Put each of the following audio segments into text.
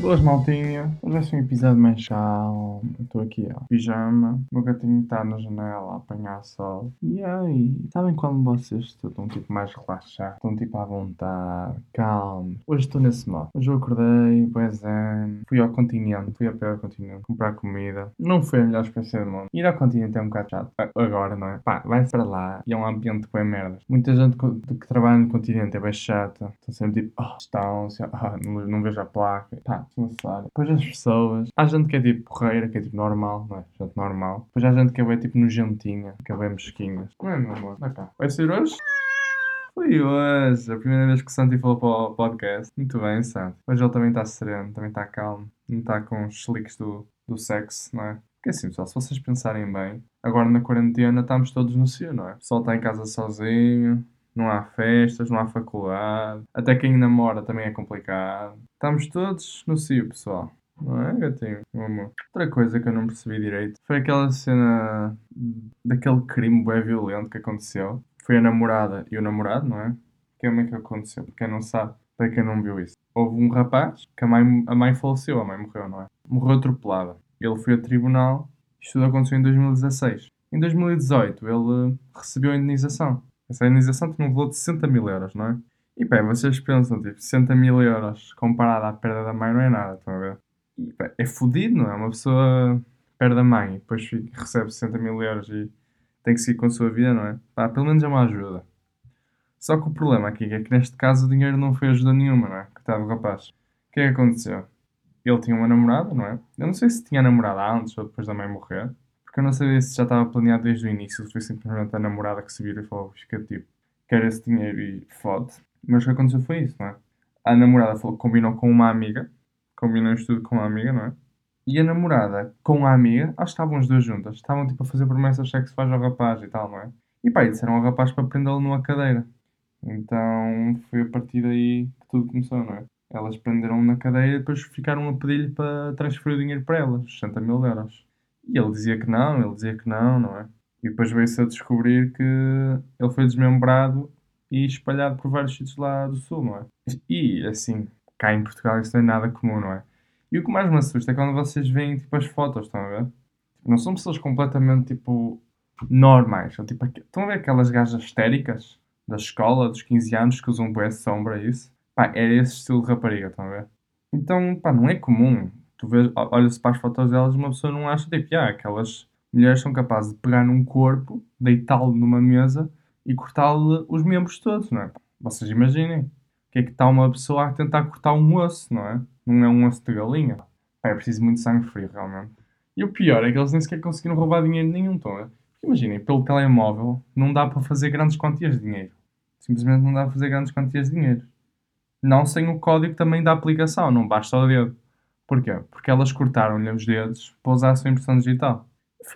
Boas maltinha, hoje ser um episódio mais calmo. Estou aqui, ó, pijama, meu gatinho está na janela a apanhar sol. E aí, sabem quando vocês estão tipo mais relaxados, estão tipo à vontade, calmo. Hoje estou nesse modo. Hoje eu acordei, pois é, fui ao continente, fui a pé ao continente comprar comida. Não foi a melhor experiência do mundo. Ir ao continente é um bocado chato. Agora, não é? Pá, vai para lá e é um ambiente bem merdas. Muita gente que trabalha no continente é bem chata. Estão sempre tipo, oh, estão, oh, não, não vejo a placa. Pá, desnecessário. Depois as pessoas. Há gente que é tipo porreira, que é tipo normal, não é? Gente normal. Depois há gente que é bem tipo nojentinha, que é bem mesquinhas. Não é, meu amor? Vai cá. Vai ser hoje? Foi hoje, a primeira vez que o Santi falou para o podcast. Muito bem, Santi. Hoje ele também está sereno, também está calmo. Não está com os slicks do, do sexo, não é? Porque assim, pessoal, se vocês pensarem bem, agora na quarentena estamos todos no cio, não é? O pessoal está em casa sozinho, não há festas, não há faculdade. Até quem namora também é complicado. Estamos todos no cio, pessoal. Não é, gatinho? Amor. Outra coisa que eu não percebi direito foi aquela cena daquele crime bem violento que aconteceu. Foi a namorada e o namorado, não é? Como é que aconteceu? Para quem não sabe, para quem não viu isso. Houve um rapaz que a mãe, a mãe faleceu, a mãe morreu, não é? Morreu atropelada. Ele foi a tribunal. Isto tudo aconteceu em 2016. Em 2018, ele recebeu a indenização. Essa indenização tinha um valor de 60 mil euros, não é? E bem, vocês pensam, tipo, 60 mil euros comparado à perda da mãe não é nada, estão a ver? E, bem, é fodido, não é? Uma pessoa perde a mãe e depois recebe 60 mil euros e tem que seguir com a sua vida, não é? Pá, pelo menos é uma ajuda. Só que o problema aqui é que neste caso o dinheiro não foi ajuda nenhuma, não é? Coitado do rapaz. O que é que aconteceu? Ele tinha uma namorada, não é? Eu não sei se tinha namorada antes ou depois da mãe morrer. Porque eu não sabia se já estava planeado desde o início, foi simplesmente a namorada que se vira e falou, fica tipo, quer esse dinheiro e fode. Mas o que aconteceu foi isso, não é? A namorada falou, combinou com uma amiga, combinou isto tudo com uma amiga, não é? E a namorada com a amiga, acho que estavam os dois juntas, estavam tipo a fazer promessas sexuais ao rapaz e tal, não é? E pá, e disseram ao rapaz para prendê-lo numa cadeira. Então foi a partir daí que tudo começou, não é? Elas prenderam na cadeira e depois ficaram a pedir-lhe para transferir o dinheiro para elas, 60 mil euros. E ele dizia que não, ele dizia que não, não é? E depois veio-se a descobrir que ele foi desmembrado e espalhado por vários sítios lá do sul, não é? E assim, cá em Portugal isso não é nada comum, não é? E o que mais me assusta é quando vocês veem tipo as fotos, estão a ver? Tipo, não são pessoas completamente tipo normais. São, tipo, estão a ver aquelas gajas histéricas da escola dos 15 anos que usam boé sombra isso? Pá, era esse estilo de rapariga, estão a ver? Então, pá, não é comum tu vês, olha-se para as fotos delas uma pessoa não acha tipo, aquelas mulheres são capazes de pegar num corpo, deitá-lo numa mesa e cortar-lhe os membros todos, não é? Vocês imaginem. O que é que está uma pessoa a tentar cortar um osso, não é? Não é um osso de galinha. É preciso muito sangue frio, realmente. E o pior é que eles nem sequer conseguiram roubar dinheiro nenhum, estão a Imaginem, pelo telemóvel não dá para fazer grandes quantias de dinheiro. Simplesmente não dá para fazer grandes quantias de dinheiro. Não sem o código também da aplicação, não basta o dedo. Porquê? Porque elas cortaram-lhe os dedos para usar a sua impressão digital.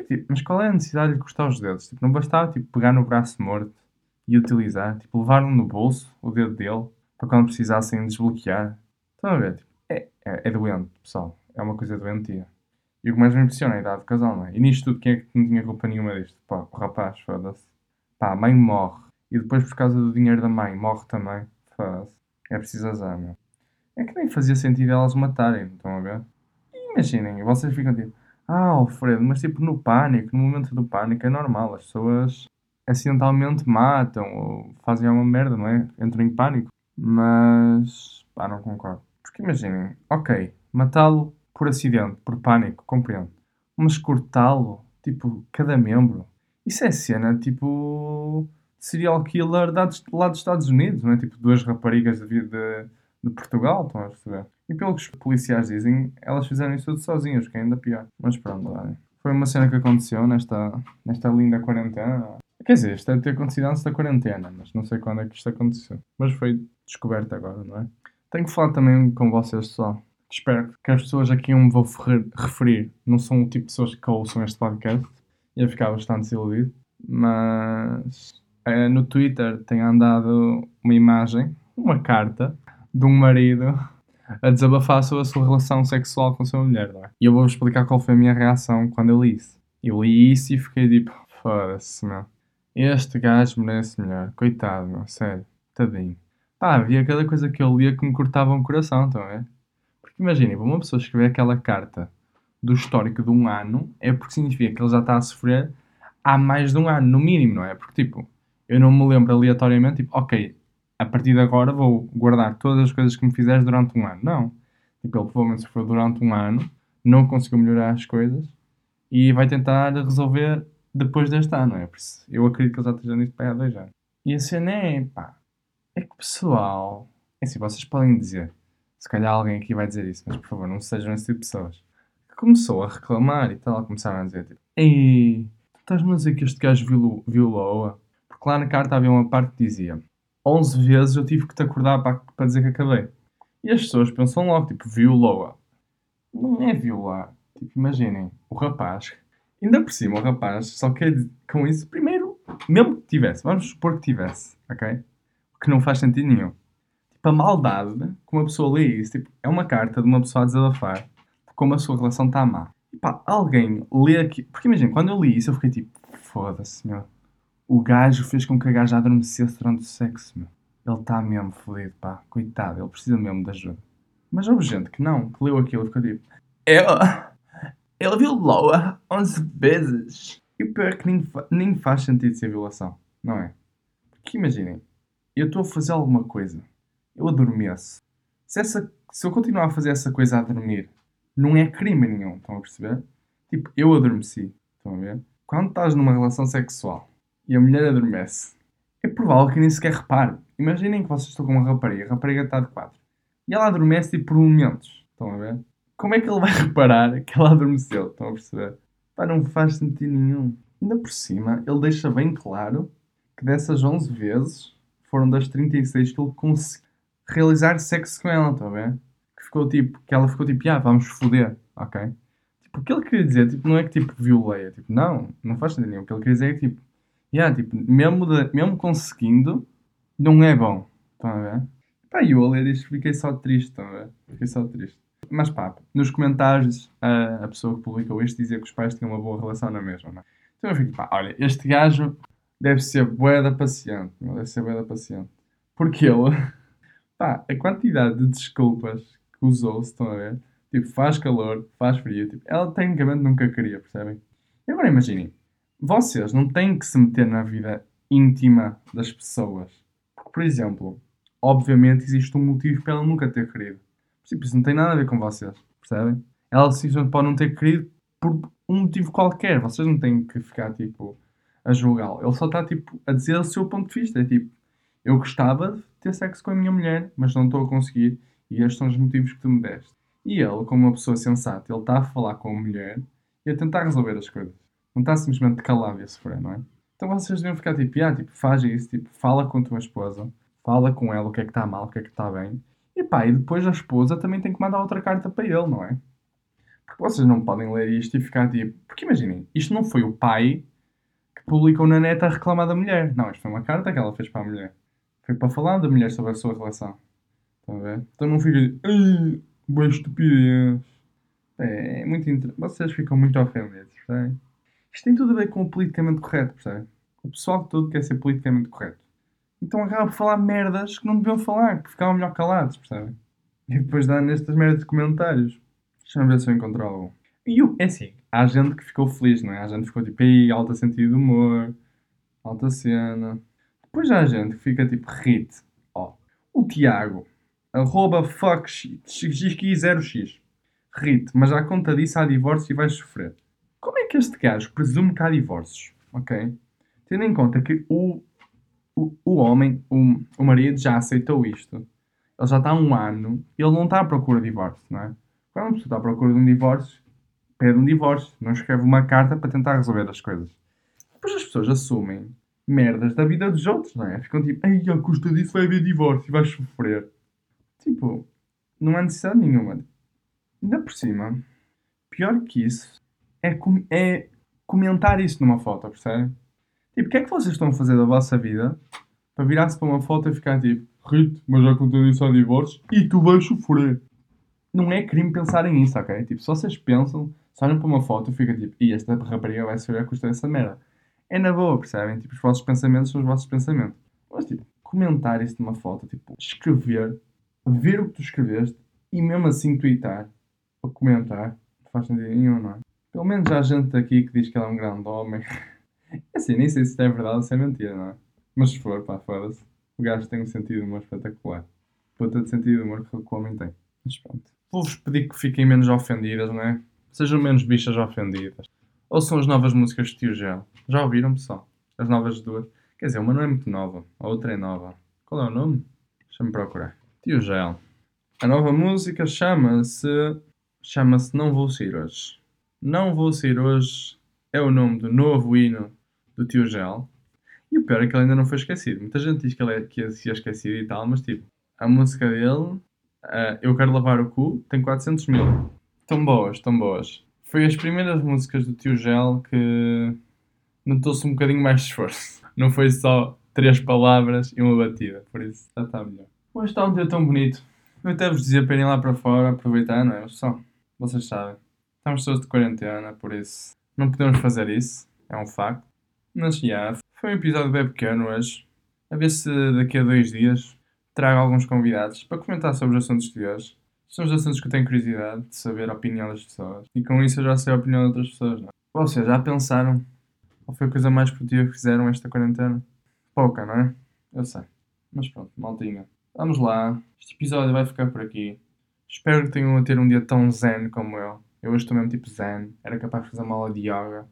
Tipo, mas qual é a necessidade de cortar os dedos? Tipo, não bastava tipo, pegar no braço morto e utilizar, tipo, levar-no no bolso, o dedo dele, para quando precisassem desbloquear. Estão a ver? Tipo, é, é, é doente, pessoal. É uma coisa doentia. E o que mais me impressiona é a idade do casal, não é? E nisto tudo, quem é que não tinha culpa nenhuma disto? Pá, o rapaz, foda-se. Pá, a mãe morre. E depois, por causa do dinheiro da mãe, morre também. Foda-se. É preciso azar, meu. É que nem fazia sentido elas matarem, estão a ver? Imaginem, vocês ficam tipo, ah, Alfredo, mas tipo no pânico, no momento do pânico é normal, as pessoas acidentalmente matam ou fazem alguma merda, não é? Entram em pânico. Mas, pá, não concordo. Porque imaginem, ok, matá-lo por acidente, por pânico, compreendo. Mas cortá-lo, tipo, cada membro, isso é cena, tipo, serial killer lá dos, Estados Unidos, não é? Tipo, duas raparigas de, de de Portugal, estão a perceber? E pelo que os policiais dizem, elas fizeram isso tudo sozinhas, que é ainda pior. Mas pronto, olha. Foi uma cena que aconteceu nesta, nesta linda quarentena. Quer dizer, isto deve ter acontecido antes da quarentena, mas não sei quando é que isto aconteceu. Mas foi descoberto agora, não é? Tenho que falar também com vocês só. Espero que as pessoas aqui me vou referir não são o tipo de pessoas que ouçam este podcast. Ia ficar bastante desiludido. Mas é, no Twitter tem andado uma imagem, uma carta, de um marido a desabafar sobre a sua relação sexual com a sua mulher, não é? E eu vou-vos explicar qual foi a minha reação quando eu li isso. Eu li isso e fiquei tipo, foda-se, meu. Este gajo merece melhor. Coitado, meu. Sério. Tadinho. Pá, havia cada coisa que eu lia que me cortava o coração, estão ver? Porque Imaginem, uma pessoa escrever aquela carta do histórico de um ano, é porque significa que ele já está a sofrer há mais de um ano, no mínimo, não é? Porque, tipo, eu não me lembro aleatoriamente, tipo, ok, a partir de agora vou guardar todas as coisas que me fizeres durante um ano. Não. Tipo, ele provavelmente sofreu durante um ano, não conseguiu melhorar as coisas e vai tentar resolver depois deste ano, é? Eu acredito que ele já esteja nisso para há dois anos. E a cena é, pá, é que o pessoal, é assim, vocês podem dizer, se calhar alguém aqui vai dizer isso, mas por favor, não sejam esse tipo de pessoas. Que começou a reclamar e tal, começaram a dizer, tipo, ei, tu estás-me a dizer que este gajo violou, violou-a? Porque lá na carta havia uma parte que dizia, 11 vezes eu tive que te acordar para, para dizer que acabei. E as pessoas pensam logo, tipo, violou-a. Não é violar. Tipo, imaginem, o rapaz, ainda por cima, o rapaz só quer com isso, primeiro, mesmo que tivesse, vamos supor que tivesse, ok? Que não faz sentido nenhum. Tipo, a maldade que uma pessoa lê isso, tipo, é uma carta de uma pessoa a desabafar de como a sua relação está má. E pá, alguém lê aqui. Porque imagina, quando eu li isso, eu fiquei tipo, foda-se, meu. O gajo fez com que a gaja adormecesse durante o sexo, meu. Ele está mesmo fodido, pá. Coitado, ele precisa mesmo de ajuda. Mas houve gente que não, que leu aquilo e ficou tipo, ela, ele violou-a 11 vezes. E o pior é que nem, nem faz sentido ser violação, não é? Porque imaginem, eu estou a fazer alguma coisa, eu adormeço. Se, essa, se eu continuar a fazer essa coisa a dormir, não é crime nenhum, estão a perceber? Tipo, eu adormeci, estão a ver? Quando estás numa relação sexual e a mulher adormece, é provável que nem sequer repare. Imaginem que vocês estão com uma rapariga, a rapariga está de quatro. E ela adormece tipo, por momentos. Estão a ver? Como é que ele vai reparar que ela adormeceu? Estão a perceber? Pá, não faz sentido nenhum. Ainda por cima, ele deixa bem claro que dessas 11 vezes, foram das 36 que ele conseguiu realizar sexo com ela, estão a ver? Que ficou tipo, que ela ficou tipo, ah, vamos foder, ok? Tipo, o que ele queria dizer, tipo, não é que tipo violei, é tipo, não, não faz sentido nenhum. O que ele queria dizer é que tipo, yeah, tipo, mesmo, de, mesmo conseguindo, não é bom, estão a ver? Pá, eu a ler isto fiquei só triste, estão a ver? Fiquei só triste. Mas pá, nos comentários a, a pessoa que publicou isto dizia que os pais tinham uma boa relação na mesma, não é? Então eu fico, pá, olha, este gajo deve ser bué da paciente, deve ser bué da paciente. Porque ele, pá, a quantidade de desculpas que usou, se estão a ver, tipo, faz calor, faz frio, tipo, ela tecnicamente nunca queria, percebem? E agora imaginem, vocês não têm que se meter na vida íntima das pessoas. Por exemplo, obviamente existe um motivo para ela nunca ter querido. Tipo, isso não tem nada a ver com vocês, percebem? Ela simplesmente pode não ter querido por um motivo qualquer. Vocês não têm que ficar, tipo, a julgá-lo. Ele só está, tipo, a dizer o seu ponto de vista. É tipo, eu gostava de ter sexo com a minha mulher, mas não estou a conseguir. E estes são os motivos que tu me deste. E ele, como uma pessoa sensata, ele está a falar com a mulher e a tentar resolver as coisas. Não está simplesmente calado e a sofrer, não é? Então vocês deviam ficar tipo, ah, tipo, faz isso, tipo, fala com a tua esposa, fala com ela o que é que está mal, o que é que está bem. E pá, e depois a esposa também tem que mandar outra carta para ele, não é? Porque vocês não podem ler isto e ficar tipo. Porque imaginem, isto não foi o pai que publicou na net a reclamar da mulher. Não, isto foi uma carta que ela fez para a mulher. Foi para falar da mulher sobre a sua relação. Estão a ver? Então não fica. Ai, boa estupidez. É, é muito inter... Vocês ficam muito ofendidos, percebem? Isto tem tudo a ver com o politicamente correto, percebem? O pessoal todo quer ser politicamente correto. Então acaba por falar merdas que não deviam falar, que ficavam melhor calados, percebem? E depois dá nestas merdas de comentários. Deixa-me ver se eu encontro algo. E é assim, há gente que ficou feliz, não é? Há gente que ficou tipo, aí, alta sentido de humor, alta cena. Depois há gente que fica tipo, hit. Ó, o Tiago, arroba fuck0x. Rite, mas à conta disso há divórcio e vais sofrer. Como é que este gajo presume que há divórcios? Ok? Tendo em conta que o o, o homem, o, o marido, já aceitou isto. Ele já está há um ano e ele não está à procura de divórcio, não é? Quando uma pessoa está à procura de um divórcio, pede um divórcio, não escreve uma carta para tentar resolver as coisas. Depois as pessoas assumem merdas da vida dos outros, não é? Ficam tipo, ai, à custa disso vai haver divórcio e vais sofrer. Tipo, não há necessidade nenhuma. Ainda por cima, pior que isso, é, com é comentar isso numa foto, percebem? Tipo, o que é que vocês estão a fazer da vossa vida para virar-se para uma foto e ficar tipo, Rito, mas já contei isso ao divórcio e tu vais sofrer. Não é crime pensarem nisso, ok? Tipo, se vocês pensam, só olham para uma foto e ficam tipo, e esta rapariga vai sofrer a custa dessa merda. É na boa, percebem? Tipo, os vossos pensamentos são os vossos pensamentos. Mas, tipo, comentar isso numa foto, tipo, escrever, ver o que tu escreveste, E mesmo assim tweetar ou comentar, faz sentido nenhum, não é? Pelo menos há gente aqui que diz que ele é um grande homem. É assim, nem sei se isto é verdade ou se é mentira, não é? Mas se for, pá, foda-se. O gajo tem um sentido de humor espetacular. Puta de sentido de humor que o homem tem. Mas pronto. Vou-vos pedir que fiquem menos ofendidas, não é? Sejam menos bichas ofendidas. Ou são as novas músicas de Tio Gel. Já ouviram, pessoal? As novas duas. Quer dizer, uma não é muito nova. A outra é nova. Qual é o nome? Deixa-me procurar. Tio Gel. A nova música chama-se... Chama-se Não Vou Sair Hoje. Não Vou Sair Hoje é o nome do novo hino do Tio Gel. E o pior é que ele ainda não foi esquecido. Muita gente diz que ele é, que é esquecido e tal, mas tipo, a música dele, uh, Eu Quero Lavar o Cu, tem 400 mil. Tão boas, tão boas. Foi as primeiras músicas do Tio Gel que notou-se um bocadinho mais de esforço. Não foi só três palavras e uma batida, por isso já está melhor. Hoje está um dia tão bonito. Eu até vos dizia para irem lá para fora, aproveitar, não é? Só, vocês sabem. Estamos todos de quarentena, por isso não podemos fazer isso, é um facto. Mas já, foi um episódio bem pequeno hoje. A ver se daqui a dois dias trago alguns convidados para comentar sobre os assuntos de hoje. São os assuntos que eu tenho curiosidade de saber a opinião das pessoas. E com isso eu já sei a opinião de outras pessoas, não é? Vocês já pensaram? Qual foi a coisa mais produtiva que fizeram esta quarentena? Pouca, não é? Eu sei. Mas pronto, maltinha. Vamos lá. Este episódio vai ficar por aqui. Espero que tenham a ter um dia tão zen como eu. Eu hoje estou mesmo tipo zen. Era capaz de fazer uma aula de yoga.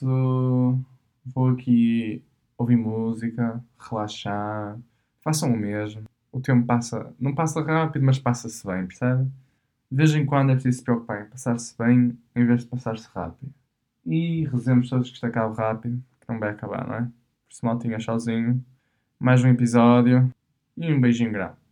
Por vou aqui ouvir música, relaxar. Façam o mesmo. O tempo passa, não passa rápido, mas passa-se bem, percebe? De vez em quando é preciso se preocupar em passar-se bem em vez de passar-se rápido. E rezemos todos que isto acabe rápido, que não vai acabar, não é? Por isso, mal tinha sozinho. Mais um episódio e um beijinho grande.